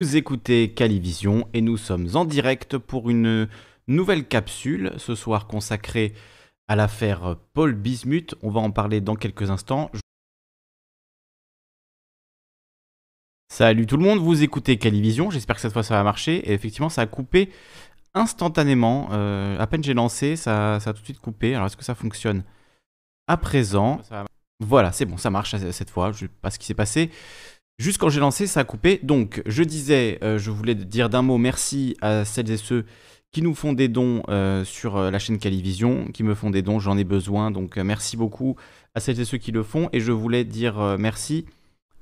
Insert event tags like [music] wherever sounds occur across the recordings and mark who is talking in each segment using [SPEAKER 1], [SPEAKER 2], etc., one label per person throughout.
[SPEAKER 1] Vous écoutez Calivision et nous sommes en direct pour une nouvelle capsule ce soir consacrée à l'affaire Paul Bismuth. On va en parler dans quelques instants. Salut tout le monde, vous écoutez Calivision, j'espère que cette fois ça va marcher. Et effectivement, ça a coupé instantanément. Euh, à peine j'ai lancé, ça, a tout de suite coupé. Alors est-ce que ça fonctionne à présent? Voilà, c'est bon, ça marche cette fois. Je ne sais pas ce qui s'est passé. Juste quand j'ai lancé, ça a coupé. Donc, je disais, euh, je voulais dire d'un mot merci à celles et ceux qui nous font des dons euh, sur euh, la chaîne Calivision, qui me font des dons, j'en ai besoin. Donc, merci beaucoup à celles et ceux qui le font. Et je voulais dire merci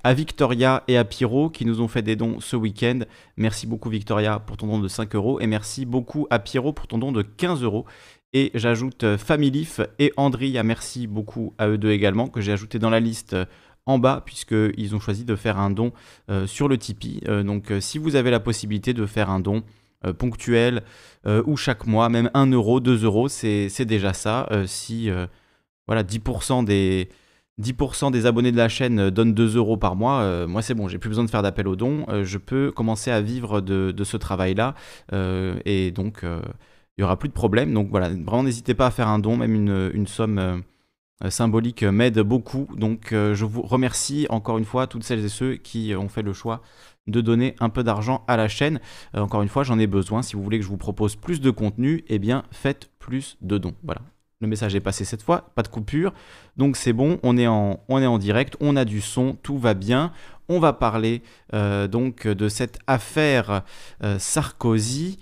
[SPEAKER 1] à Victoria et à Pyro qui nous ont fait des dons ce week-end. Merci beaucoup Victoria pour ton don de 5 euros et merci beaucoup à Pyro pour ton don de 15 euros. Et j'ajoute Familif et Andria, merci beaucoup à eux deux également, que j'ai ajouté dans la liste en bas puisqu'ils ont choisi de faire un don euh, sur le Tipeee. Euh, donc euh, si vous avez la possibilité de faire un don ponctuel ou chaque mois, même 1 euro, 2 euros, c'est déjà ça. si voilà, 10% des... 10% des abonnés de la chaîne donnent 2 euros par mois, moi c'est bon, j'ai plus besoin de faire d'appel aux dons, je peux commencer à vivre de, ce travail-là, et donc il n'y aura plus de problème. Donc voilà, vraiment n'hésitez pas à faire un don, même une, somme symbolique euh, m'aide beaucoup. Donc euh, je vous remercie encore une fois toutes celles et ceux qui ont fait le choix de donner un peu d'argent à la chaîne. encore une fois, j'en ai besoin. Si vous voulez que je vous propose plus de contenu, eh bien faites plus de dons. Voilà. Le message est passé cette fois, pas de coupure. Donc c'est bon, on est en direct, on a du son, tout va bien. On va parler donc de cette affaire Sarkozy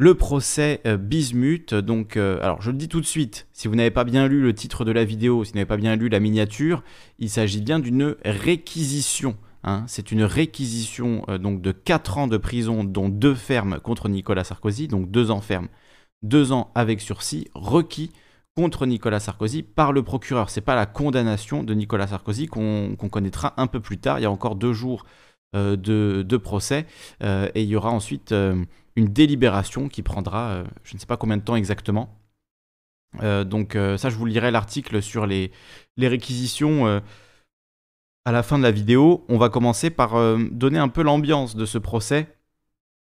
[SPEAKER 1] le procès euh, Bismuth. Donc, euh, alors je le dis tout de suite, si vous n'avez pas bien lu le titre de la vidéo, si vous n'avez pas bien lu la miniature, il s'agit bien d'une réquisition. Hein. C'est une réquisition euh, donc de 4 ans de prison, dont 2 fermes contre Nicolas Sarkozy, donc 2 ans ferme, 2 ans avec sursis, requis contre Nicolas Sarkozy par le procureur. C'est pas la condamnation de Nicolas Sarkozy qu'on connaîtra un peu plus tard. Il y a encore deux jours de, de, procès et il y aura ensuite une délibération qui prendra euh, je ne sais pas combien de temps exactement. Euh, donc euh, ça, je vous lirai l'article sur les, les réquisitions à la fin de la vidéo. On va commencer par donner un peu l'ambiance de ce procès.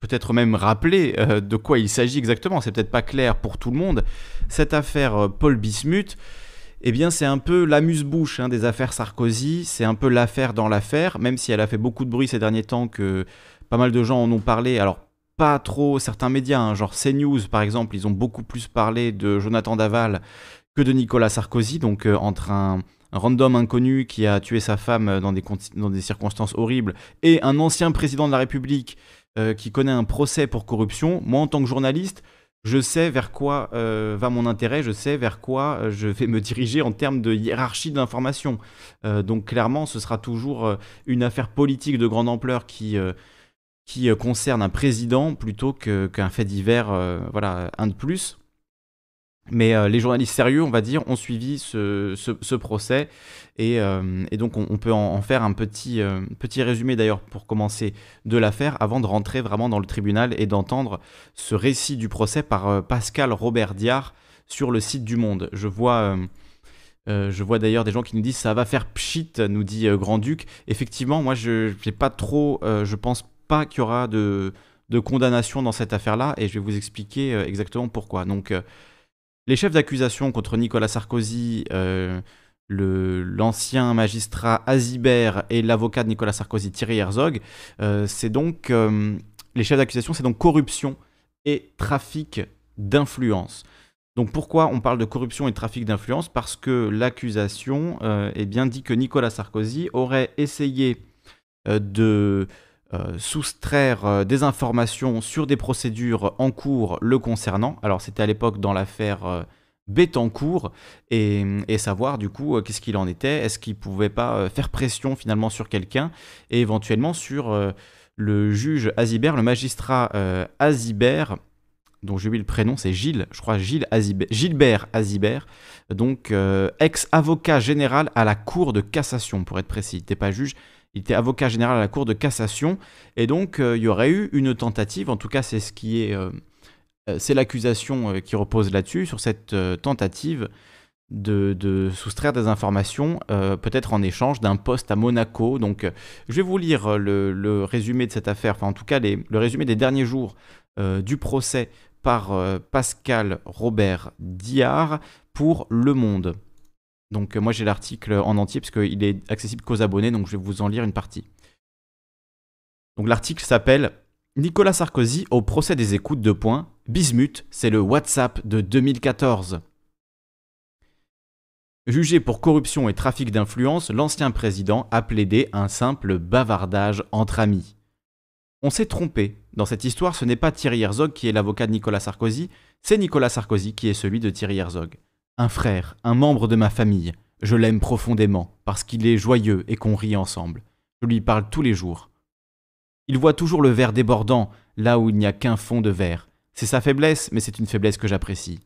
[SPEAKER 1] Peut-être même rappeler de quoi il s'agit exactement. C'est peut-être pas clair pour tout le monde. Cette affaire Paul Bismuth, eh bien, c'est un peu l'amuse-bouche hein, des affaires Sarkozy. C'est un peu l'affaire dans l'affaire, même si elle a fait beaucoup de bruit ces derniers temps que pas mal de gens en ont parlé. Alors, pas trop certains médias, hein, genre CNews par exemple, ils ont beaucoup plus parlé de Jonathan Daval que de Nicolas Sarkozy, donc euh, entre un, random inconnu qui a tué sa femme euh, dans des, circonstances horribles et un ancien président de la République euh, qui connaît un procès pour corruption, moi en tant que journaliste, je sais vers quoi va mon intérêt, je sais vers quoi je vais me diriger en termes de hiérarchie de l'information. donc clairement, ce sera toujours une affaire politique de grande ampleur qui euh, concerne un président plutôt qu'un fait divers, euh, voilà, un de plus. Mais euh, les journalistes sérieux, on va dire, ont suivi ce, procès et, donc on, peut en, faire un petit, petit résumé d'ailleurs pour commencer de l'affaire avant de rentrer vraiment dans le tribunal et d'entendre ce récit du procès par Pascal Robert Diard sur le site du Monde. Je vois... je vois d'ailleurs des gens qui nous disent ça va faire pchit, nous dit Grand Duc. Effectivement, moi je n'ai pas trop, je pense pas qu'il y aura de, condamnation dans cette affaire-là, et je vais vous expliquer euh, exactement pourquoi. Donc, euh, les chefs d'accusation contre Nicolas Sarkozy, euh, l'ancien magistrat Azibert et l'avocat de Nicolas Sarkozy, Thierry Herzog, c'est donc les chefs d'accusation, c'est donc corruption et trafic d'influence. Donc pourquoi on parle de corruption et trafic d'influence? Parce que l'accusation bien dit que Nicolas Sarkozy aurait essayé de euh, soustraire euh, des informations sur des procédures en cours le concernant. Alors c'était à l'époque dans l'affaire euh, et, savoir du coup qu'est-ce qu'il en était, est-ce qu'il pouvait pas faire pression finalement sur quelqu'un et éventuellement sur le juge Azibert, le magistrat Azibert, dont j'ai oublié le prénom, c'est Gilles, je crois Gilles Azibert, Gilbert Azibert, donc ex-avocat général à la Cour de cassation pour être précis, n'était pas juge, il était avocat général à la Cour de cassation, et donc euh, il y aurait eu une tentative, en tout cas c'est ce qui est... Euh, euh, c'est l'accusation qui repose là-dessus, sur cette tentative de, soustraire des informations, peut-être en échange d'un poste à Monaco. Donc, je vais vous lire le, résumé de cette affaire, enfin en tout cas le résumé des derniers jours du procès par Pascal Robert Diard pour Le Monde. Donc, moi j'ai l'article en entier parce qu'il est accessible qu'aux abonnés, donc je vais vous en lire une partie. Donc, l'article s'appelle Nicolas Sarkozy au procès des écoutes de points. Bismuth, c'est le WhatsApp de 2014. Jugé pour corruption et trafic d'influence, l'ancien président a plaidé un simple bavardage entre amis. On s'est trompé. Dans cette histoire, ce n'est pas Thierry Herzog qui est l'avocat de Nicolas Sarkozy, c'est Nicolas Sarkozy qui est celui de Thierry Herzog. Un frère, un membre de ma famille. Je l'aime profondément, parce qu'il est joyeux et qu'on rit ensemble. Je lui parle tous les jours. Il voit toujours le verre débordant, là où il n'y a qu'un fond de verre. C'est sa faiblesse, mais c'est une faiblesse que j'apprécie.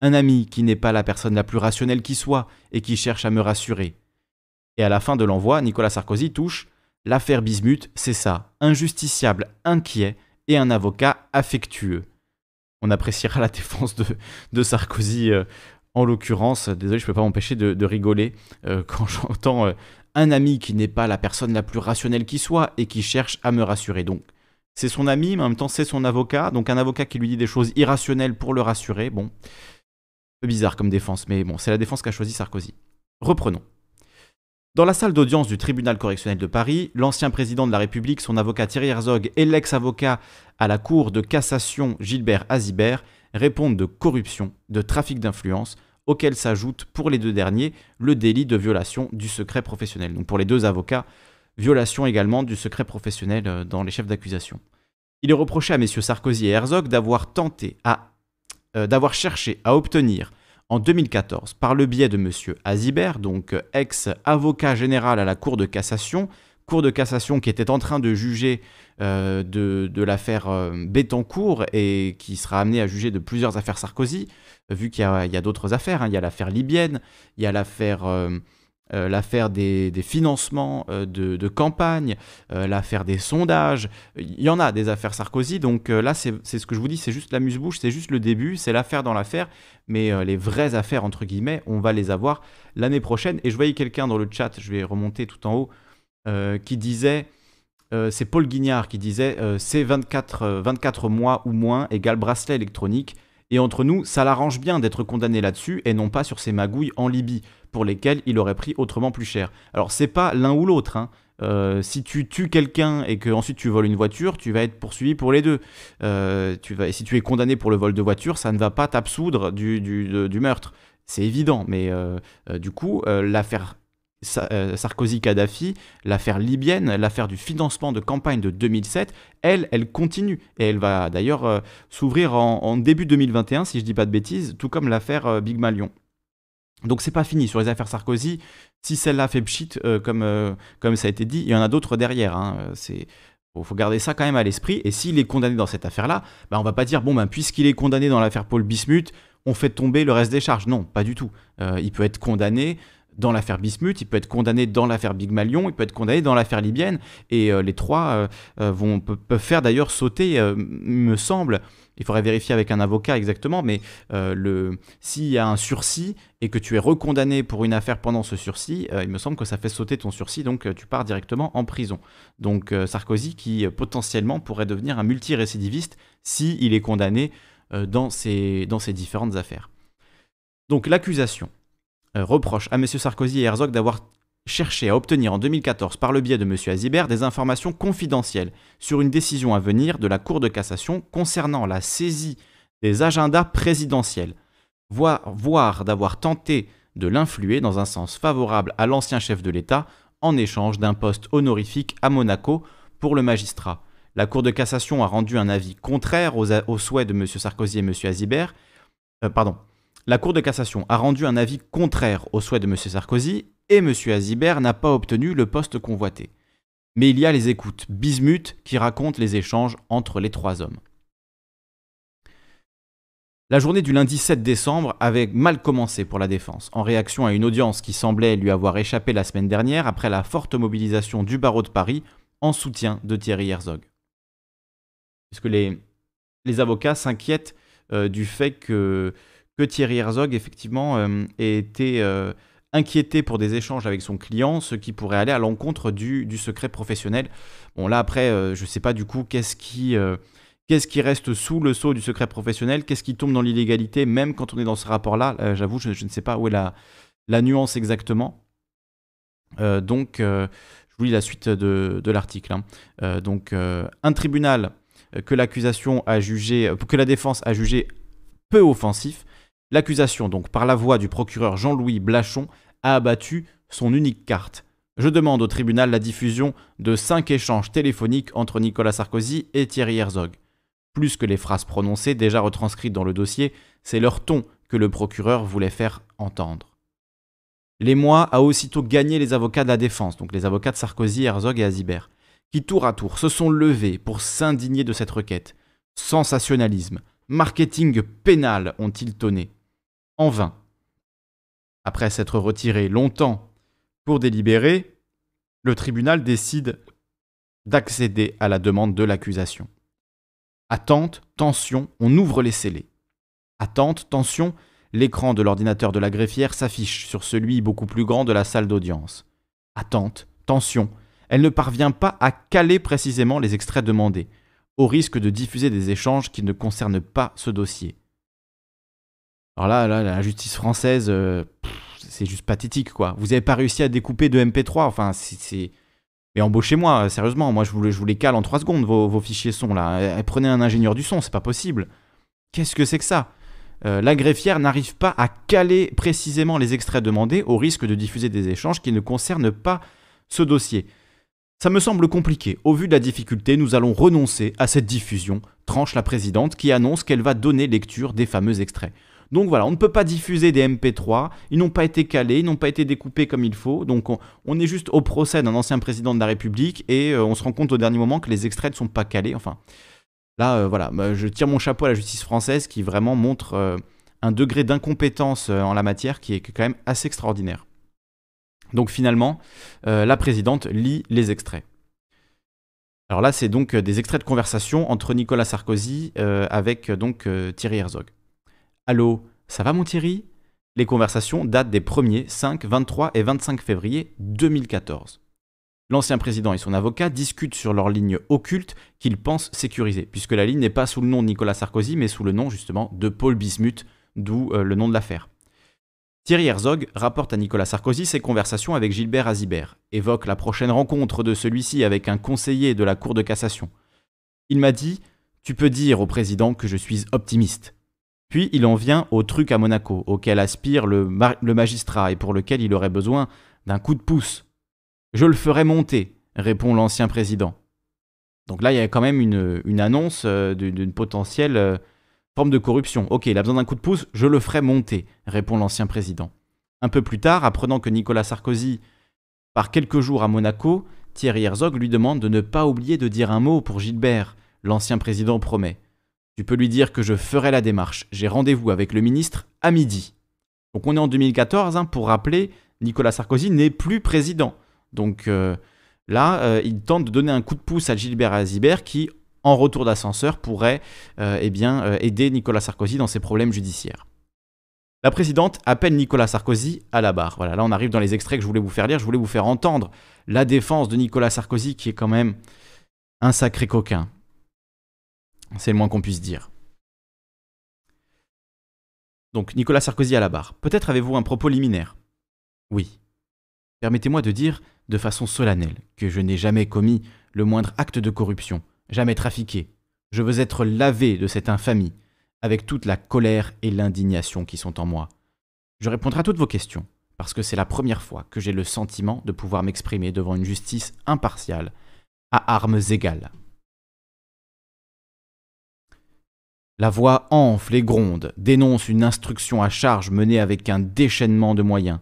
[SPEAKER 1] Un ami qui n'est pas la personne la plus rationnelle qui soit et qui cherche à me rassurer. Et à la fin de l'envoi, Nicolas Sarkozy touche L'affaire Bismuth, c'est ça, un justiciable inquiet et un avocat affectueux. On appréciera la défense de, Sarkozy euh, en l'occurrence. Désolé, je ne peux pas m'empêcher de, rigoler euh, [laughs] quand j'entends euh, un ami qui n'est pas la personne la plus rationnelle qui soit et qui cherche à me rassurer. Donc, c'est son ami, mais en même temps, c'est son avocat. Donc, un avocat qui lui dit des choses irrationnelles pour le rassurer. Bon, peu bizarre comme défense, mais bon, c'est la défense qu'a choisi Sarkozy. Reprenons. Dans la salle d'audience du tribunal correctionnel de Paris, l'ancien président de la République, son avocat Thierry Herzog et l'ex-avocat à la Cour de cassation Gilbert Azibert répondent de corruption, de trafic d'influence, auquel s'ajoute pour les deux derniers le délit de violation du secret professionnel. Donc pour les deux avocats, violation également du secret professionnel euh, dans les chefs d'accusation. Il est reproché à messieurs Sarkozy et Herzog d'avoir tenté à euh, d'avoir cherché à obtenir en 2014, par le biais de M. Azibert, donc euh, ex-avocat général à la Cour de cassation, Cour de cassation qui était en train de juger euh, de, l'affaire Bettencourt et qui sera amené à juger de plusieurs affaires Sarkozy, vu qu'il y a, d'autres affaires. Hein. Il y a l'affaire libyenne, il y a l'affaire euh, l'affaire des, financements euh, de, campagne, euh, l'affaire des sondages. Il y en a des affaires Sarkozy, donc là, c'est ce que je vous dis, c'est juste la muse-bouche, c'est juste le début, c'est l'affaire dans l'affaire, mais les vraies affaires, entre guillemets, on va les avoir l'année prochaine. Et je voyais quelqu'un dans le chat, je vais remonter tout en haut, qui disait... c'est Paul Guignard qui disait c'est 24, 24 mois ou moins égale bracelet électronique. Et entre nous, ça l'arrange bien d'être condamné là-dessus et non pas sur ces magouilles en Libye pour lesquels il aurait pris autrement plus cher. Alors c'est pas l'un ou l'autre. Hein. Euh, si tu tues quelqu'un et que ensuite tu voles une voiture, tu vas être poursuivi pour les deux. Euh, tu vas, et si tu es condamné pour le vol de voiture, ça ne va pas t'absoudre du, du, meurtre. C'est évident, mais euh, du coup, l'affaire Sarkozy-Kadhafi, l'affaire libyenne, l'affaire du financement de campagne de 2007, elle, elle continue. Et elle va d'ailleurs s'ouvrir en, début 2021, si je dis pas de bêtises, tout comme l'affaire Big Malion. Donc c'est pas fini sur les affaires Sarkozy. Si celle-là fait pchit, euh, comme, euh, comme ça a été dit, il y en a d'autres derrière. Hein. C'est faut, garder ça quand même à l'esprit. Et s'il est condamné dans cette affaire-là, bah, on va pas dire bon ben puisqu'il est condamné dans l'affaire Paul Bismuth, on fait tomber le reste des charges. Non, pas du tout. Euh, il peut être condamné dans l'affaire Bismuth, il peut être condamné dans l'affaire Big Malion, il peut être condamné dans l'affaire libyenne. Et les trois vont, peuvent faire d'ailleurs sauter, me semble, il faudrait vérifier avec un avocat exactement, mais euh, s'il y a un sursis et que tu es recondamné pour une affaire pendant ce sursis, euh, il me semble que ça fait sauter ton sursis, donc euh, tu pars directement en prison. Donc Sarkozy qui potentiellement pourrait devenir un multirécidiviste s'il est condamné dans, ces, dans ces différentes affaires. Donc l'accusation reproche à M. Sarkozy et Herzog d'avoir cherché à obtenir en 2014 par le biais de M. Azibert des informations confidentielles sur une décision à venir de la Cour de cassation concernant la saisie des agendas présidentiels, voire, d'avoir tenté de l'influer dans un sens favorable à l'ancien chef de l'État en échange d'un poste honorifique à Monaco pour le magistrat. La Cour de cassation a rendu un avis contraire aux, souhaits de M. Sarkozy et M. Azibert. Euh, pardon. La Cour de cassation a rendu un avis contraire aux souhaits de M. Sarkozy et M. Azibert n'a pas obtenu le poste convoité. Mais il y a les écoutes bismuth qui racontent les échanges entre les trois hommes. La journée du lundi 7 décembre avait mal commencé pour la défense, en réaction à une audience qui semblait lui avoir échappé la semaine dernière après la forte mobilisation du barreau de Paris en soutien de Thierry Herzog. Puisque les, les avocats s'inquiètent euh, du fait que que Thierry Herzog, effectivement, euh, était euh, inquiété pour des échanges avec son client, ce qui pourrait aller à l'encontre du, du, secret professionnel. Bon, là, après, euh, je ne sais pas du coup qu'est-ce qui, qu'est-ce qui reste sous le sceau du secret professionnel, qu'est-ce qui tombe dans l'illégalité, même quand on est dans ce rapport-là? J'avoue, je, ne sais pas où est la, la nuance exactement. donc, je vous lis la suite de, de l'article. Hein. donc, un tribunal que l'accusation a jugé, que la défense a jugé peu offensif, l'accusation, donc par la voix du procureur Jean-Louis Blachon, a abattu son unique carte. Je demande au tribunal la diffusion de cinq échanges téléphoniques entre Nicolas Sarkozy et Thierry Herzog. Plus que les phrases prononcées déjà retranscrites dans le dossier, c'est leur ton que le procureur voulait faire entendre. L'émoi a aussitôt gagné les avocats de la défense, donc les avocats de Sarkozy, Herzog et Azibert, qui tour à tour se sont levés pour s'indigner de cette requête. Sensationnalisme, Marketing pénal ont-ils tonné. En vain. Après s'être retiré longtemps pour délibérer, le tribunal décide d'accéder à la demande de l'accusation. Attente, tension, on ouvre les scellés. Attente, tension, l'écran de l'ordinateur de la greffière s'affiche sur celui beaucoup plus grand de la salle d'audience. Attente, tension, elle ne parvient pas à caler précisément les extraits demandés au risque de diffuser des échanges qui ne concernent pas ce dossier. Alors là, la justice française, euh, c'est juste pathétique, quoi. Vous n'avez pas réussi à découper de MP3, enfin, c'est... Mais embauchez-moi, sérieusement, moi je vous, vous les cale en 3 secondes, vos, fichiers son, là. Eh, prenez un ingénieur du son, c'est pas possible. Qu'est-ce que c'est que ça? Euh, La greffière n'arrive pas à caler précisément les extraits demandés au risque de diffuser des échanges qui ne concernent pas ce dossier. Ça me semble compliqué. Au vu de la difficulté, nous allons renoncer à cette diffusion, tranche la présidente qui annonce qu'elle va donner lecture des fameux extraits. Donc voilà, on ne peut pas diffuser des MP3, ils n'ont pas été calés, ils n'ont pas été découpés comme il faut, donc on, est juste au procès d'un ancien président de la République et euh, on se rend compte au dernier moment que les extraits ne sont pas calés. Enfin, là, euh, voilà, bah, je tire mon chapeau à la justice française qui vraiment montre euh, un degré d'incompétence en la matière qui est quand même assez extraordinaire. Donc finalement, la présidente lit les extraits. Alors là, c'est donc des extraits de conversation entre Nicolas Sarkozy avec donc Thierry Herzog. Allô, ça va mon Thierry? Les conversations datent des 1er, 5, 23 et 25 février 2014. L'ancien président et son avocat discutent sur leur ligne occulte qu'ils pensent sécuriser, puisque la ligne n'est pas sous le nom de Nicolas Sarkozy, mais sous le nom justement de Paul Bismuth, d'où le nom de l'affaire. Thierry Herzog rapporte à Nicolas Sarkozy ses conversations avec Gilbert Azibert, évoque la prochaine rencontre de celui-ci avec un conseiller de la Cour de cassation. Il m'a dit Tu peux dire au président que je suis optimiste. Puis il en vient au truc à Monaco, auquel aspire le, magistrat et pour lequel il aurait besoin d'un coup de pouce. Je le ferai monter, répond l'ancien président. Donc là, il y a quand même une, annonce euh, d'une potentielle euh, Forme de corruption. Ok, il a besoin d'un coup de pouce, je le ferai monter, répond l'ancien président. Un peu plus tard, apprenant que Nicolas Sarkozy part quelques jours à Monaco, Thierry Herzog lui demande de ne pas oublier de dire un mot pour Gilbert. L'ancien président promet. Tu peux lui dire que je ferai la démarche. J'ai rendez-vous avec le ministre à midi. Donc on est en 2014, hein, pour rappeler, Nicolas Sarkozy n'est plus président. Donc euh, là, euh, il tente de donner un coup de pouce à Gilbert Azibert qui, en retour d'ascenseur, pourrait euh, eh bien, aider Nicolas Sarkozy dans ses problèmes judiciaires. La présidente appelle Nicolas Sarkozy à la barre. Voilà, là on arrive dans les extraits que je voulais vous faire lire, je voulais vous faire entendre la défense de Nicolas Sarkozy qui est quand même un sacré coquin. C'est le moins qu'on puisse dire. Donc Nicolas Sarkozy à la barre. Peut-être avez-vous un propos liminaire? Oui. Permettez-moi de dire de façon solennelle que je n'ai jamais commis le moindre acte de corruption jamais trafiqué. Je veux être lavé de cette infamie, avec toute la colère et l'indignation qui sont en moi. Je répondrai à toutes vos questions, parce que c'est la première fois que j'ai le sentiment de pouvoir m'exprimer devant une justice impartiale, à armes égales. La voix enfle et gronde, dénonce une instruction à charge menée avec un déchaînement de moyens.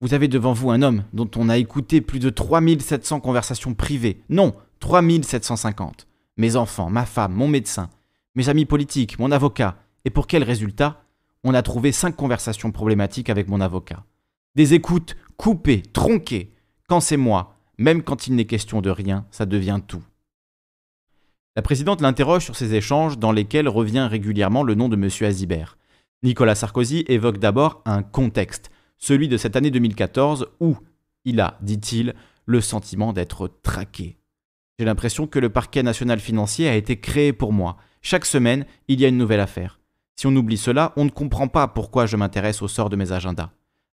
[SPEAKER 1] Vous avez devant vous un homme dont on a écouté plus de 3700 conversations privées. Non, 3750. Mes enfants, ma femme, mon médecin, mes amis politiques, mon avocat. Et pour quel résultat? On a trouvé cinq conversations problématiques avec mon avocat. Des écoutes coupées, tronquées. Quand c'est moi, même quand il n'est question de rien, ça devient tout. La présidente l'interroge sur ces échanges dans lesquels revient régulièrement le nom de M. Azibert. Nicolas Sarkozy évoque d'abord un contexte, celui de cette année 2014 où il a, dit-il, le sentiment d'être traqué. J'ai l'impression que le parquet national financier a été créé pour moi. Chaque semaine, il y a une nouvelle affaire. Si on oublie cela, on ne comprend pas pourquoi je m'intéresse au sort de mes agendas.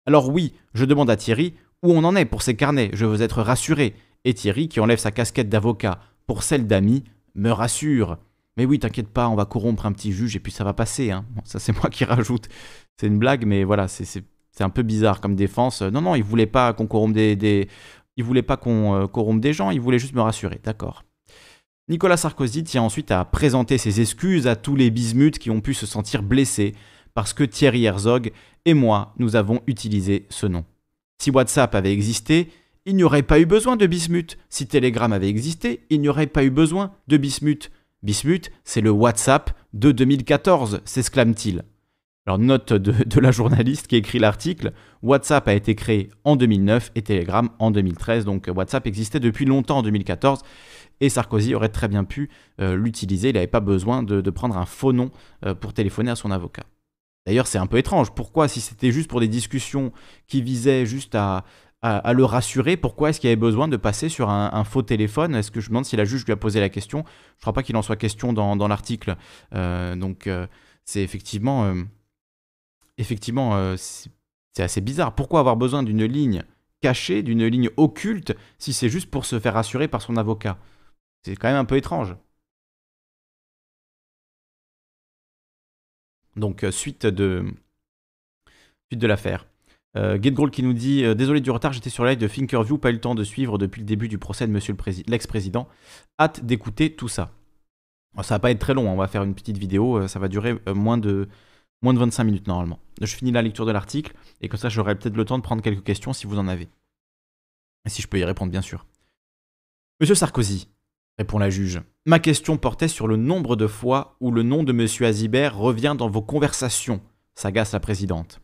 [SPEAKER 1] Alors oui, je demande à Thierry où on en est pour ses carnets, je veux être rassuré. Et Thierry, qui enlève sa casquette d'avocat pour celle d'ami, me rassure. Mais oui, t'inquiète pas, on va corrompre un petit juge et puis ça va passer. Hein. ça c'est [laughs] moi qui rajoute. C'est une blague, mais voilà, c'est un peu bizarre comme défense. Non, non, il voulait pas qu'on corrompe des, Il voulait pas qu'on euh, corrompe des gens, il voulait juste me rassurer, d'accord. Nicolas Sarkozy tient ensuite à présenter ses excuses à tous les bismuths qui ont pu se sentir blessés parce que Thierry Herzog et moi, nous avons utilisé ce nom. Si WhatsApp avait existé, il n'y aurait pas eu besoin de Bismuth. Si Telegram avait existé, il n'y aurait pas eu besoin de Bismuth. Bismuth, c'est le WhatsApp de 2014, s'exclame-t-il. Alors note de, la journaliste qui écrit l'article, WhatsApp a été créé en 2009 et Telegram en 2013, donc WhatsApp existait depuis longtemps en 2014 et Sarkozy aurait très bien pu euh, l'utiliser, il n'avait pas besoin de, prendre un faux nom euh, pour téléphoner à son avocat. D'ailleurs c'est un peu étrange, pourquoi si c'était juste pour des discussions qui visaient juste à, à, le rassurer. Pourquoi est-ce qu'il avait besoin de passer sur un, faux téléphone? Est-ce que je me demande si la juge lui a posé la question? Je ne crois pas qu'il en soit question dans, l'article. Euh, donc euh, c'est effectivement, euh, effectivement c'est assez bizarre. Pourquoi avoir besoin d'une ligne cachée, d'une ligne occulte, si c'est juste pour se faire rassurer par son avocat? C'est quand même un peu étrange. Donc suite de, suite de l'affaire. Euh, qui nous dit euh, Désolé du retard, j'étais sur live de Thinkerview, pas eu le temps de suivre depuis le début du procès de l'ex-président. Hâte d'écouter tout ça. ça va pas être très long, hein, on va faire une petite vidéo, euh, ça va durer euh, moins, de, moins de 25 minutes normalement. Je finis la lecture de l'article et comme ça j'aurai peut-être le temps de prendre quelques questions si vous en avez. Et si je peux y répondre, bien sûr. Monsieur Sarkozy, répond la juge, ma question portait sur le nombre de fois où le nom de monsieur Azibert revient dans vos conversations, s'agace la présidente.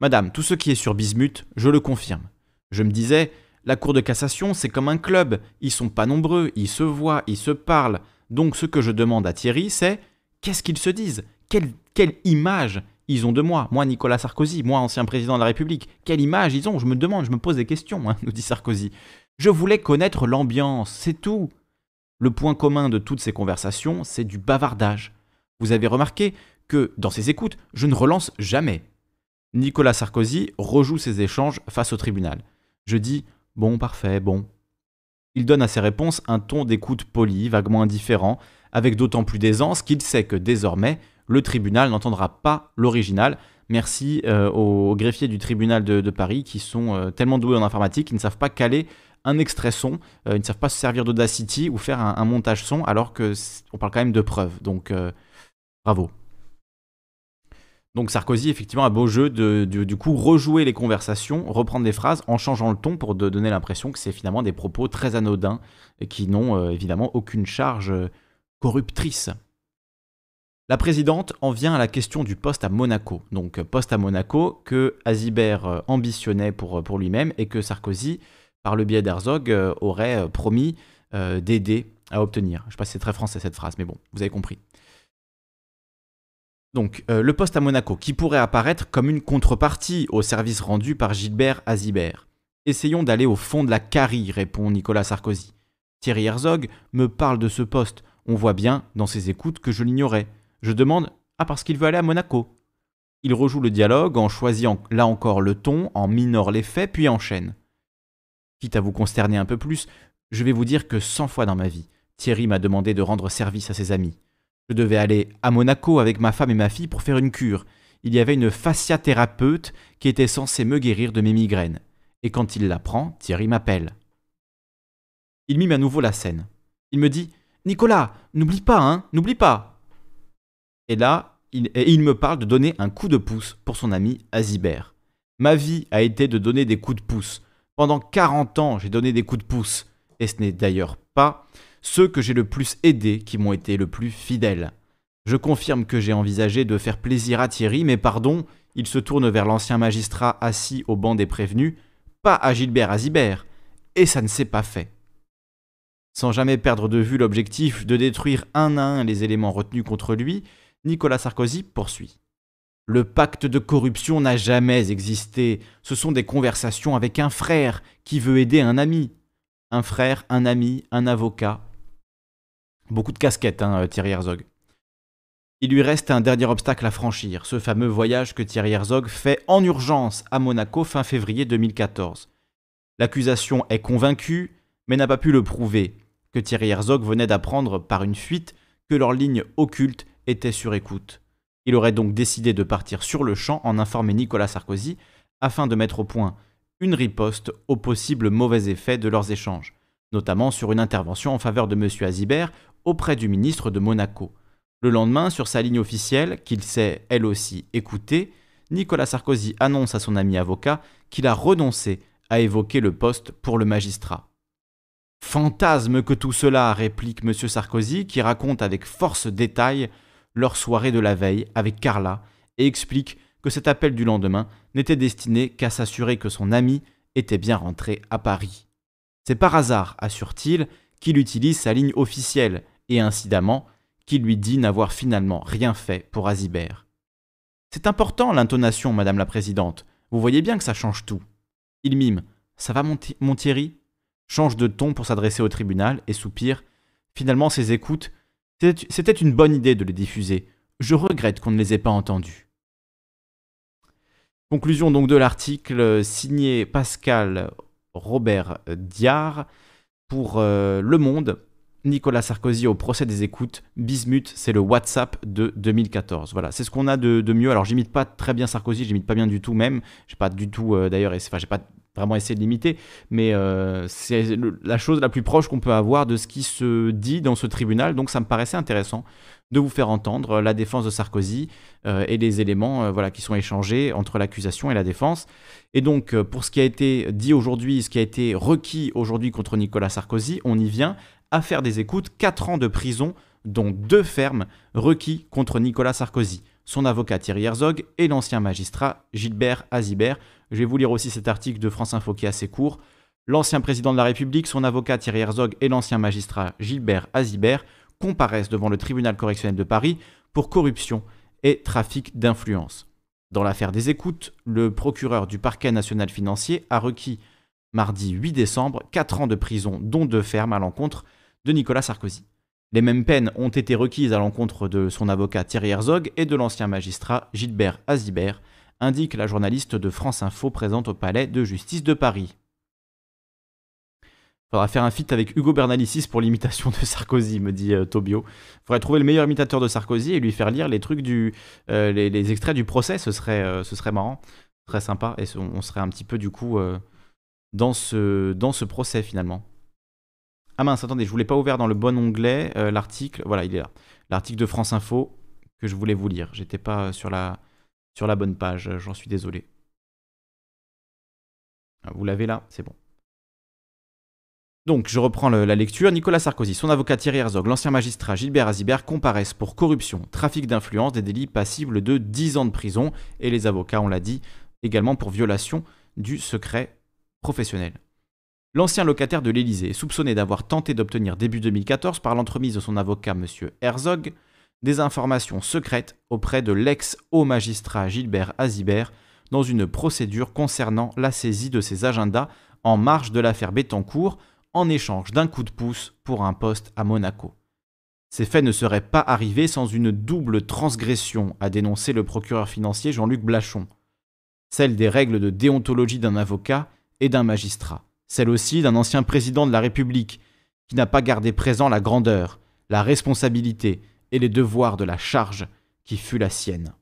[SPEAKER 1] Madame, tout ce qui est sur Bismuth, je le confirme. Je me disais, la Cour de cassation, c'est comme un club, ils sont pas nombreux, ils se voient, ils se parlent. Donc ce que je demande à Thierry, c'est qu'est-ce qu'ils se disent? Quelle, image ils ont de moi? Moi, Nicolas Sarkozy, moi, ancien président de la République. Quelle image ils ont? Je me demande, je me pose des questions, hein, nous dit Sarkozy. Je voulais connaître l'ambiance, c'est tout. Le point commun de toutes ces conversations, c'est du bavardage. Vous avez remarqué que, dans ces écoutes, je ne relance jamais. Nicolas Sarkozy rejoue ses échanges face au tribunal. Je dis Bon, parfait, bon. Il donne à ses réponses un ton d'écoute poli, vaguement indifférent, avec d'autant plus d'aisance qu'il sait que désormais, le tribunal n'entendra pas l'original. Merci euh, aux greffiers du tribunal de, Paris qui sont euh, tellement doués en informatique qu'ils ne savent pas caler un extrait son, euh, ils ne savent pas se servir d'Audacity ou faire un, un, montage son alors qu'on parle quand même de preuves. Donc bravo. Donc Sarkozy, effectivement, a beau jeu de, du coup rejouer les conversations, reprendre des phrases en changeant le ton pour donner l'impression que c'est finalement des propos très anodins et qui n'ont euh, évidemment aucune charge euh, corruptrice. La présidente en vient à la question du poste à Monaco. Donc poste à Monaco que Azibert euh, ambitionnait pour, pour lui-même et que Sarkozy, par le biais d'Herzog, aurait promis d'aider à obtenir. Je ne sais pas si c'est très français cette phrase, mais bon, vous avez compris. Donc, euh, le poste à Monaco, qui pourrait apparaître comme une contrepartie au service rendu par Gilbert Azibert. Essayons d'aller au fond de la carie, répond Nicolas Sarkozy. Thierry Herzog me parle de ce poste. On voit bien, dans ses écoutes, que je l'ignorais. Je demande Ah, parce qu'il veut aller à Monaco? Il rejoue le dialogue en choisissant là encore le ton, en minore les faits, puis enchaîne. Quitte à vous consterner un peu plus, je vais vous dire que cent fois dans ma vie, Thierry m'a demandé de rendre service à ses amis. Je devais aller à Monaco avec ma femme et ma fille pour faire une cure. Il y avait une fasciathérapeute qui était censée me guérir de mes migraines. Et quand il l'apprend, Thierry m'appelle. Il mime à nouveau la scène. Il me dit Nicolas, n'oublie pas, hein, n'oublie pas. Et là, il, il me parle de donner un coup de pouce pour son ami Azibert. Ma vie a été de donner des coups de pouce. Pendant 40 ans, j'ai donné des coups de pouce. Et ce n'est d'ailleurs pas ceux que j'ai le plus aidés qui m'ont été le plus fidèles. Je confirme que j'ai envisagé de faire plaisir à Thierry, mais pardon, il se tourne vers l'ancien magistrat assis au banc des prévenus, pas à Gilbert Azibert, et ça ne s'est pas fait. Sans jamais perdre de vue l'objectif de détruire un à un les éléments retenus contre lui, Nicolas Sarkozy poursuit. Le pacte de corruption n'a jamais existé. Ce sont des conversations avec un frère qui veut aider un ami. Un frère, un ami, un avocat. Beaucoup de casquettes, hein, euh, Thierry Herzog. Il lui reste un dernier obstacle à franchir, ce fameux voyage que Thierry Herzog fait en urgence à Monaco fin février 2014. L'accusation est convaincue, mais n'a pas pu le prouver, que Thierry Herzog venait d'apprendre par une fuite que leur ligne occulte était sur écoute. Il aurait donc décidé de partir sur le champ en informer Nicolas Sarkozy afin de mettre au point une riposte aux possibles mauvais effets de leurs échanges, notamment sur une intervention en faveur de M. Azibert auprès du ministre de Monaco. Le lendemain, sur sa ligne officielle, qu'il sait elle aussi écouter, Nicolas Sarkozy annonce à son ami avocat qu'il a renoncé à évoquer le poste pour le magistrat. Fantasme que tout cela, réplique M. Sarkozy, qui raconte avec force détail leur soirée de la veille avec Carla et explique que cet appel du lendemain n'était destiné qu'à s'assurer que son ami était bien rentré à Paris. C'est par hasard, assure-t-il, qu'il utilise sa ligne officielle et incidemment qu'il lui dit n'avoir finalement rien fait pour Azibert. C'est important l'intonation, Madame la Présidente. Vous voyez bien que ça change tout. Il mime. Ça va, mon, Thierry Change de ton pour s'adresser au tribunal et soupire. Finalement, ses écoutes c'était une bonne idée de les diffuser. Je regrette qu'on ne les ait pas entendus. Conclusion donc de l'article signé Pascal Robert Diard pour euh, Le Monde. Nicolas Sarkozy au procès des écoutes. Bismuth, c'est le WhatsApp de 2014. Voilà, c'est ce qu'on a de, mieux. Alors, j'imite pas très bien Sarkozy, j'imite pas bien du tout même. J'ai pas du tout, euh, d'ailleurs, enfin, j'ai pas vraiment essayer de limiter, mais euh, c'est la chose la plus proche qu'on peut avoir de ce qui se dit dans ce tribunal, donc ça me paraissait intéressant de vous faire entendre la défense de Sarkozy euh, et les éléments voilà, qui sont échangés entre l'accusation et la défense. Et donc, pour ce qui a été dit aujourd'hui, ce qui a été requis aujourd'hui contre Nicolas Sarkozy, on y vient à des écoutes, 4 ans de prison, dont deux fermes requis contre Nicolas Sarkozy, son avocat Thierry Herzog et l'ancien magistrat Gilbert Azibert, je vais vous lire aussi cet article de France Info qui est assez court. L'ancien président de la République, son avocat Thierry Herzog et l'ancien magistrat Gilbert Azibert comparaissent devant le tribunal correctionnel de Paris pour corruption et trafic d'influence. Dans l'affaire des écoutes, le procureur du parquet national financier a requis mardi 8 décembre 4 ans de prison, dont deux fermes à l'encontre de Nicolas Sarkozy. Les mêmes peines ont été requises à l'encontre de son avocat Thierry Herzog et de l'ancien magistrat Gilbert Azibert, indique la journaliste de France Info présente au palais de justice de Paris. Faudra faire un feat avec Hugo Bernalicis pour l'imitation de Sarkozy, me dit euh, Tobio. Faudrait trouver le meilleur imitateur de Sarkozy et lui faire lire les trucs du, euh, les, extraits du procès. Ce serait, euh, ce serait marrant, très sympa, et on serait un petit peu du coup dans ce, dans ce procès finalement. Ah mince, attendez, je voulais pas ouvert dans le bon onglet l'article. Voilà, il est là. L'article de France Info que je voulais vous lire. J'étais pas sur la, sur la bonne page, j'en suis désolé. Ah, vous l'avez là, c'est bon. Donc, je reprends la lecture. Nicolas Sarkozy, son avocat Thierry Herzog, l'ancien magistrat Gilbert Azibert comparaissent pour corruption, trafic d'influence, des délits passibles de 10 ans de prison, et les avocats, on l'a dit, également pour violation du secret professionnel. L'ancien locataire de l'Élysée est soupçonné d'avoir tenté d'obtenir début 2014, par l'entremise de son avocat M. Herzog, des informations secrètes auprès de l'ex-haut magistrat Gilbert Azibert dans une procédure concernant la saisie de ses agendas en marge de l'affaire Bettencourt en échange d'un coup de pouce pour un poste à Monaco. Ces faits ne seraient pas arrivés sans une double transgression, a dénoncé le procureur financier Jean-Luc Blachon. Celle des règles de déontologie d'un avocat et d'un magistrat. Celle aussi d'un ancien président de la République qui n'a pas gardé présent la grandeur, la responsabilité et les devoirs de la charge qui fut la sienne.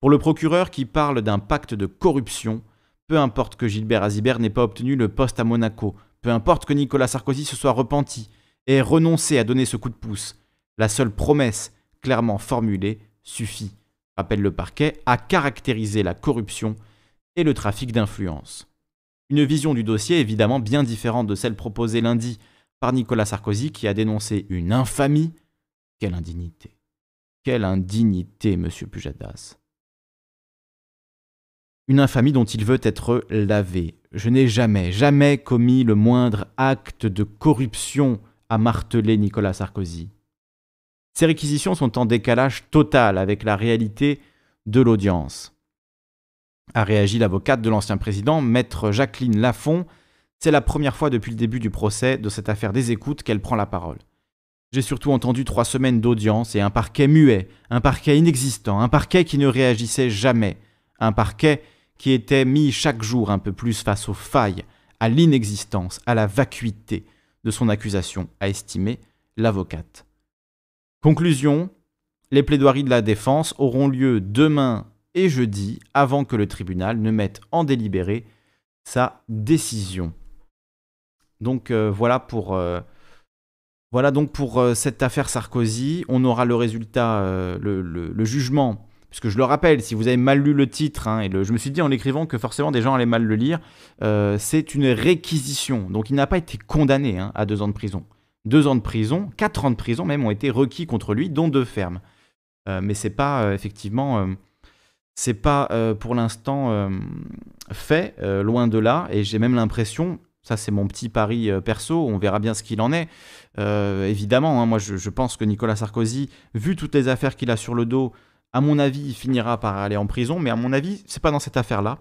[SPEAKER 1] Pour le procureur qui parle d'un pacte de corruption, peu importe que Gilbert Azibert n'ait pas obtenu le poste à Monaco, peu importe que Nicolas Sarkozy se soit repenti et ait renoncé à donner ce coup de pouce, la seule promesse clairement formulée suffit, rappelle le parquet, à caractériser la corruption et le trafic d'influence. Une vision du dossier évidemment bien différente de celle proposée lundi par Nicolas Sarkozy qui a dénoncé une infamie quelle indignité. Quelle indignité, monsieur Pujadas. Une infamie dont il veut être lavé. Je n'ai jamais, jamais commis le moindre acte de corruption, a martelé Nicolas Sarkozy. Ces réquisitions sont en décalage total avec la réalité de l'audience. A réagi l'avocate de l'ancien président, maître Jacqueline Lafont. C'est la première fois depuis le début du procès de cette affaire des écoutes qu'elle prend la parole. J'ai surtout entendu trois semaines d'audience et un parquet muet, un parquet inexistant, un parquet qui ne réagissait jamais, un parquet qui était mis chaque jour un peu plus face aux failles, à l'inexistence, à la vacuité de son accusation, a estimé l'avocate. Conclusion, les plaidoiries de la défense auront lieu demain et jeudi avant que le tribunal ne mette en délibéré sa décision. Donc euh, voilà pour, euh, voilà donc pour euh, cette affaire Sarkozy. On aura le résultat, le, jugement, puisque je le rappelle, si vous avez mal lu le titre, hein, et je me suis dit en l'écrivant que forcément des gens allaient mal le lire, c'est une réquisition. Donc il n'a pas été condamné hein, à deux ans de prison. Deux ans de prison, quatre ans de prison même ont été requis contre lui, dont deux fermes. mais c'est pas effectivement c'est pas euh, pour l'instant euh, fait, euh, loin de là, et j'ai même l'impression, ça c'est mon petit pari perso, on verra bien ce qu'il en est. évidemment, hein, moi je, pense que Nicolas Sarkozy, vu toutes les affaires qu'il a sur le dos, à mon avis, il finira par aller en prison, mais à mon avis, c'est pas dans cette affaire-là.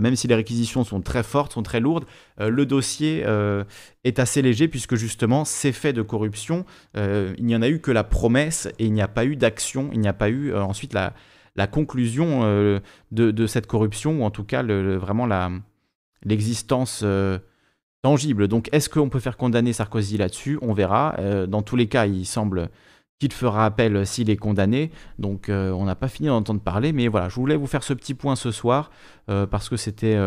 [SPEAKER 1] même si les réquisitions sont très fortes, sont très lourdes, le dossier est assez léger puisque justement, ces faits de corruption, il n'y en a eu que la promesse et il n'y a pas eu d'action, il n'y a pas eu ensuite la, la conclusion euh, de, cette corruption, ou en tout cas vraiment l'existence euh, tangible. Donc est-ce qu'on peut faire condamner Sarkozy là-dessus? On verra. Euh, dans tous les cas, il semble qu'il fera appel s'il est condamné. Donc on n'a pas fini d'entendre parler, mais voilà, je voulais vous faire ce petit point ce soir, parce que c'était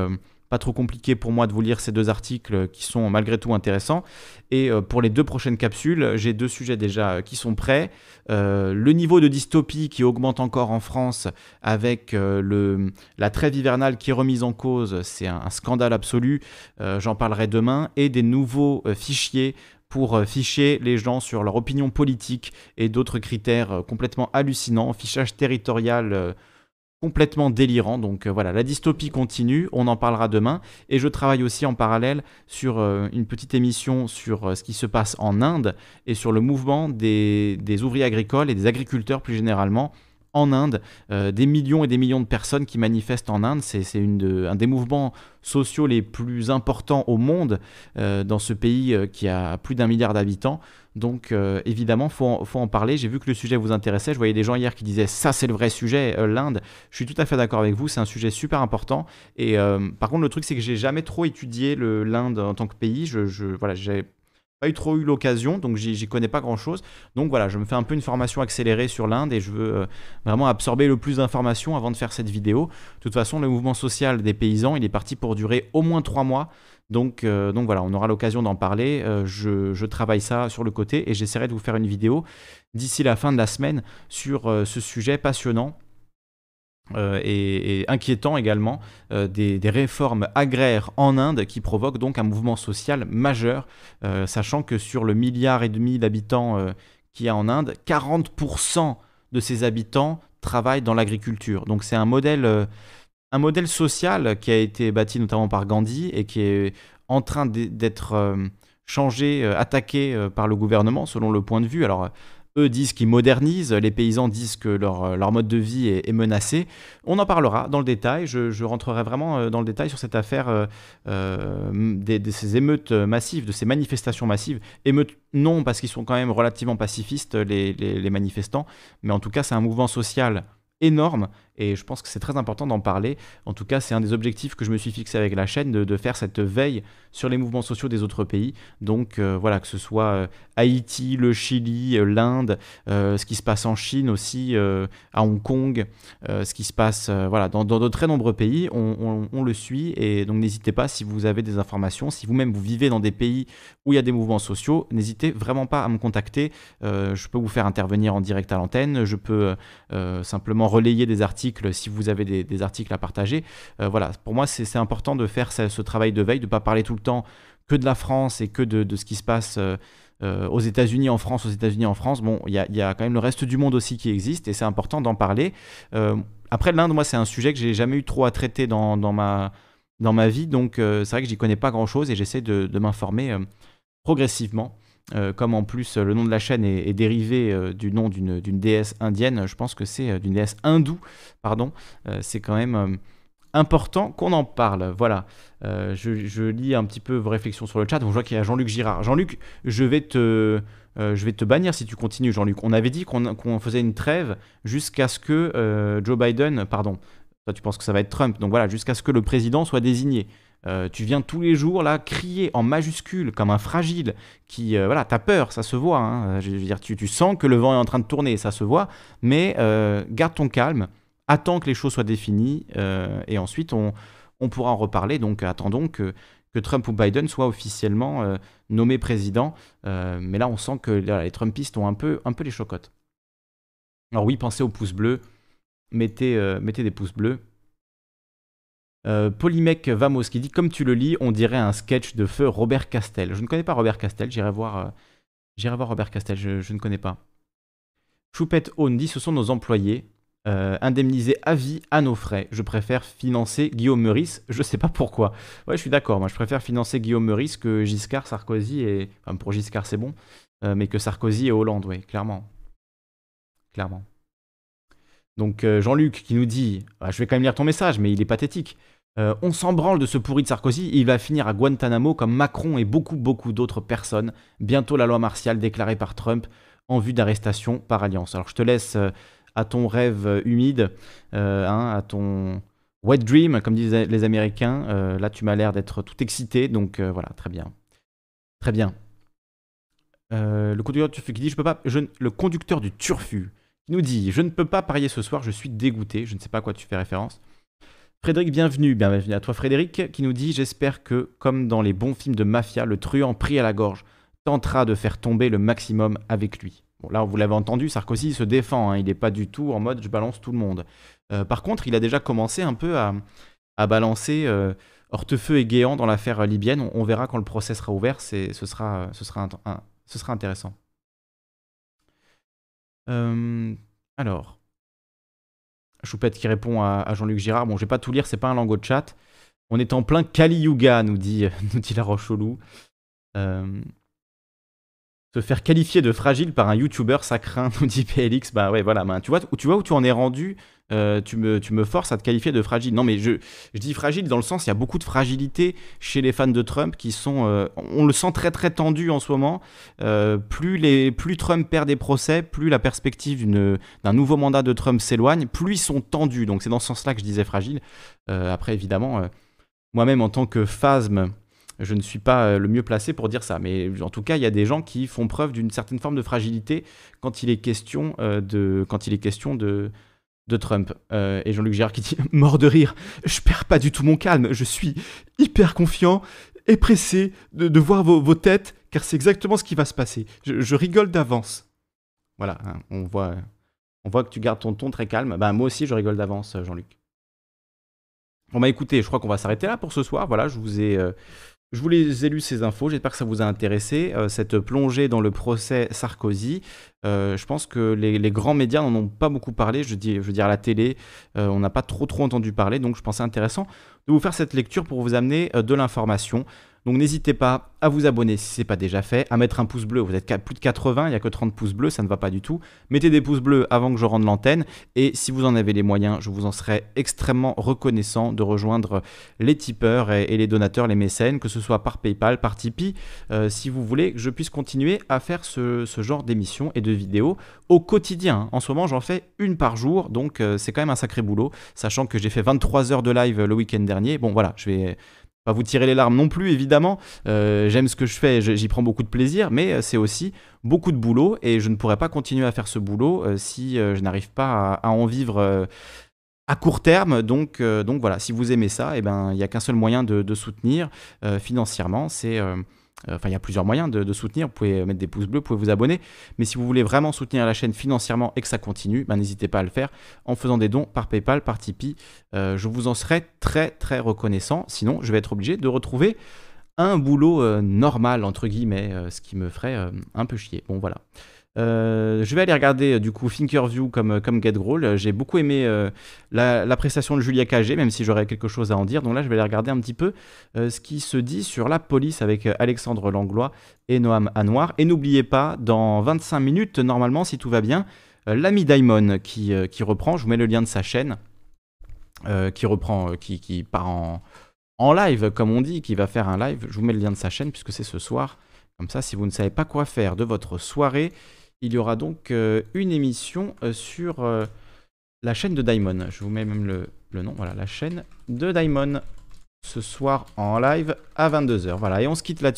[SPEAKER 1] pas trop compliqué pour moi de vous lire ces deux articles qui sont malgré tout intéressants. Et euh, pour les deux prochaines capsules, j'ai deux sujets déjà euh, qui sont prêts. Euh, le niveau de dystopie qui augmente encore en France avec la trêve hivernale qui est remise en cause, c'est un, scandale absolu. J'en parlerai demain. Et des nouveaux fichiers pour ficher les gens sur leur opinion politique et d'autres critères complètement hallucinants. Fichage territorial complètement délirant. Donc euh, voilà, la dystopie continue, on en parlera demain. Et je travaille aussi en parallèle sur euh, une petite émission sur euh, ce qui se passe en Inde et sur le mouvement des, ouvriers agricoles et des agriculteurs plus généralement en Inde, des millions et des millions de personnes qui manifestent en Inde. C'est un des mouvements sociaux les plus importants au monde dans ce pays qui a plus d'un milliard d'habitants. Donc euh, évidemment, il faut, en parler. J'ai vu que le sujet vous intéressait. Je voyais des gens hier qui disaient ça c'est le vrai sujet, euh, l'Inde. Je suis tout à fait d'accord avec vous, c'est un sujet super important. Et euh, par contre, le truc c'est que j'ai jamais trop étudié l'Inde en tant que pays. Je, je voilà, j'ai pas eu trop eu l'occasion, donc j'y connais pas grand chose. Donc voilà, je me fais un peu une formation accélérée sur l'Inde et je veux vraiment absorber le plus d'informations avant de faire cette vidéo. De toute façon, le mouvement social des paysans, il est parti pour durer au moins trois mois. Donc, euh, donc voilà, on aura l'occasion d'en parler. Euh, je, travaille ça sur le côté et j'essaierai de vous faire une vidéo d'ici la fin de la semaine sur euh, ce sujet passionnant. Et, inquiétant également des, réformes agraires en Inde qui provoquent donc un mouvement social majeur, sachant que sur le milliard et demi d'habitants qu'il y a en Inde, 40% de ces habitants travaillent dans l'agriculture. Donc c'est un modèle un modèle social qui a été bâti notamment par Gandhi et qui est en train d'être euh, changé, euh, attaqué euh, par le gouvernement selon le point de vue. Alors, eux disent qu'ils modernisent, les paysans disent que leur, mode de vie est, menacé. On en parlera dans le détail, je, rentrerai vraiment dans le détail sur cette affaire de ces émeutes massives, de ces manifestations massives. Émeutes non, parce qu'ils sont quand même relativement pacifistes, les manifestants, mais en tout cas c'est un mouvement social énorme et je pense que c'est très important d'en parler. En tout cas, c'est un des objectifs que je me suis fixé avec la chaîne, de, faire cette veille sur les mouvements sociaux des autres pays. Donc euh, voilà, que ce soit euh, Haïti, le Chili, euh, l'Inde, ce qui se passe en Chine aussi, à Hong Kong, ce qui se passe voilà, dans, de très nombreux pays, on, on le suit. Et donc n'hésitez pas si vous avez des informations, si vous-même vous vivez dans des pays où il y a des mouvements sociaux, n'hésitez vraiment pas à me contacter. je peux vous faire intervenir en direct à l'antenne, je peux simplement relayer des articles si vous avez des, articles à partager. Euh, voilà, pour moi, c'est important de faire ce, travail de veille, de ne pas parler tout le temps que de la France et que de, ce qui se passe euh, euh, aux États-Unis, en France, aux États-Unis, en France. Bon, il y a, quand même le reste du monde aussi qui existe et c'est important d'en parler. après, l'Inde, moi, c'est un sujet que j'ai jamais eu trop à traiter dans, ma, dans ma vie, donc c'est vrai que j'y connais pas grand-chose et j'essaie de, m'informer progressivement. Comme en plus le nom de la chaîne est, dérivé du nom d'une déesse indienne, je pense que c'est d'une déesse hindoue, pardon, c'est quand même important qu'on en parle. Voilà, je, lis un petit peu vos réflexions sur le chat, on voit qu'il y a Jean-Luc Girard. Jean-Luc, je vais te... je vais te bannir si tu continues, Jean-Luc. On avait dit qu'on faisait une trêve jusqu'à ce que Joe Biden, pardon, toi tu penses que ça va être Trump, donc voilà, jusqu'à ce que le président soit désigné. Euh, tu viens tous les jours là crier en majuscule comme un fragile qui euh, voilà t'as peur ça se voit hein. je veux dire tu, sens que le vent est en train de tourner ça se voit. Mais euh, garde ton calme attends que les choses soient définies et ensuite on, on, pourra en reparler. Donc attendons que, que Trump ou Biden soient officiellement nommés président. Mais là on sent que les Trumpistes ont un peu, un peu les chocottes. Alors oui pensez aux pouces bleus. Mettez, mettez des pouces bleus euh, Polymec Vamos qui dit Comme tu le lis, on dirait un sketch de feu Robert Castel. Je ne connais pas Robert Castel, j'irai voir, euh, voir Robert Castel, je, ne connais pas. Choupette Own dit Ce sont nos employés. Euh, indemnisés à vie à nos frais. Je préfère financer Guillaume Meurice. Je sais pas pourquoi. Ouais, je suis d'accord. Moi, je préfère financer Guillaume Meurice que Giscard, Sarkozy et. Pour Giscard, c'est bon. Euh, mais que Sarkozy et Hollande, oui, clairement. Clairement. Donc, Jean-Luc qui nous dit ah, Je vais quand même lire ton message, mais il est pathétique. Euh, on s'en branle de ce pourri de Sarkozy, il va finir à Guantanamo comme Macron et beaucoup beaucoup d'autres personnes. Bientôt la loi martiale déclarée par Trump en vue d'arrestation par alliance. Alors je te laisse euh, à ton rêve euh, humide, hein, à ton wet dream, comme disent les Américains. là tu m'as l'air d'être tout excité, donc voilà, très bien. Très bien. le conducteur du turfu qui dit je peux pas, le conducteur du turfu qui nous dit je ne peux pas parier ce soir, je suis dégoûté. Je ne sais pas à quoi tu fais référence. Frédéric, bienvenue. Bienvenue à toi, Frédéric, qui nous dit J'espère que, comme dans les bons films de mafia, le truand pris à la gorge tentera de faire tomber le maximum avec lui. Bon, là, vous l'avez entendu, Sarkozy se défend. Hein. il n'est pas du tout en mode je balance tout le monde. Euh, par contre, il a déjà commencé un peu à, balancer euh, Hortefeux et Guéant dans l'affaire libyenne. On, verra quand le procès sera ouvert. Ce sera, intéressant. Euh, alors. Choupette qui répond à, Jean-Luc Girard. Bon, je vais pas tout lire, c'est pas un langue de chat. On est en plein Kali Yuga, nous dit, [laughs] nous la roche euh, se faire qualifier de fragile par un YouTuber, ça craint, [laughs] nous dit PLX. Bah ouais, voilà. tu, vois, tu vois où tu en es rendu euh, tu, me, tu me forces à te qualifier de fragile. Non, mais je, je dis fragile dans le sens, il y a beaucoup de fragilité chez les fans de Trump qui sont. Euh, on le sent très très tendu en ce moment. Euh, plus, les, plus Trump perd des procès, plus la perspective d'un nouveau mandat de Trump s'éloigne, plus ils sont tendus. Donc c'est dans ce sens-là que je disais fragile. après, évidemment, moi-même en tant que phasme je ne suis pas le mieux placé pour dire ça. Mais en tout cas, il y a des gens qui font preuve d'une certaine forme de fragilité quand il est question de, quand il est question de, de Trump. Euh, et Jean-Luc Girard qui dit [laughs] Mort de rire, je perds pas du tout mon calme, je suis hyper confiant et pressé de, voir vos, têtes, car c'est exactement ce qui va se passer. Je, rigole d'avance. Voilà, hein, on, voit, on voit que tu gardes ton ton très calme. Bah, moi aussi, je rigole d'avance, Jean-Luc. Bon, bah écoutez, je crois qu'on va s'arrêter là pour ce soir. Voilà, je vous ai. Euh, je vous ai lu ces infos, j'espère que ça vous a intéressé, euh, cette plongée dans le procès Sarkozy. Euh, je pense que les, grands médias n'en ont pas beaucoup parlé, je veux dire à la télé, euh, on n'a pas trop trop entendu parler, donc je pensais intéressant de vous faire cette lecture pour vous amener de l'information. Donc n'hésitez pas à vous abonner si ce n'est pas déjà fait, à mettre un pouce bleu. Vous êtes plus de 80, il n'y a que 30 pouces bleus, ça ne va pas du tout. Mettez des pouces bleus avant que je rende l'antenne. Et si vous en avez les moyens, je vous en serai extrêmement reconnaissant de rejoindre les tipeurs et, les donateurs, les mécènes, que ce soit par PayPal, par Tipeee, euh, si vous voulez que je puisse continuer à faire ce, genre d'émissions et de vidéos au quotidien. En ce moment, j'en fais une par jour, donc euh, c'est quand même un sacré boulot, sachant que j'ai fait 23 heures de live le week-end dernier. Bon voilà, je vais pas vous tirer les larmes non plus, évidemment. Euh, j'aime ce que je fais, j'y prends beaucoup de plaisir, mais euh, c'est aussi beaucoup de boulot et je ne pourrais pas continuer à faire ce boulot euh, si je n'arrive pas à, en vivre à court terme. Donc, donc voilà, si vous aimez ça, eh ben, il n'y a qu'un seul moyen de, soutenir financièrement, c'est enfin, il y a plusieurs moyens de, soutenir. Vous pouvez mettre des pouces bleus, vous pouvez vous abonner. Mais si vous voulez vraiment soutenir la chaîne financièrement et que ça continue, ben, n'hésitez pas à le faire en faisant des dons par PayPal, par Tipeee. Euh, je vous en serai très très reconnaissant. Sinon, je vais être obligé de retrouver un boulot euh, normal, entre guillemets, ce qui me ferait un peu chier. Bon, voilà. Euh, je vais aller regarder euh, du coup Thinkerview comme, euh, comme Get J'ai beaucoup aimé la, prestation de Julia KG, même si j'aurais quelque chose à en dire. Donc là, je vais aller regarder un petit peu ce qui se dit sur la police avec Alexandre Langlois et Noam Anwar. Et n'oubliez pas, dans 25 minutes, normalement, si tout va bien, l'ami Daimon qui, qui, reprend. Je vous mets le lien de sa chaîne. qui reprend, qui, qui part en, en live, comme on dit, qui va faire un live. Je vous mets le lien de sa chaîne puisque c'est ce soir. Comme ça, si vous ne savez pas quoi faire de votre soirée, il y aura donc euh, une émission euh, sur euh, la chaîne de Daimon. Je vous mets même le, le, nom, voilà, la chaîne de Daimon, ce soir en live à 22h. Voilà, et on se quitte là-dessus.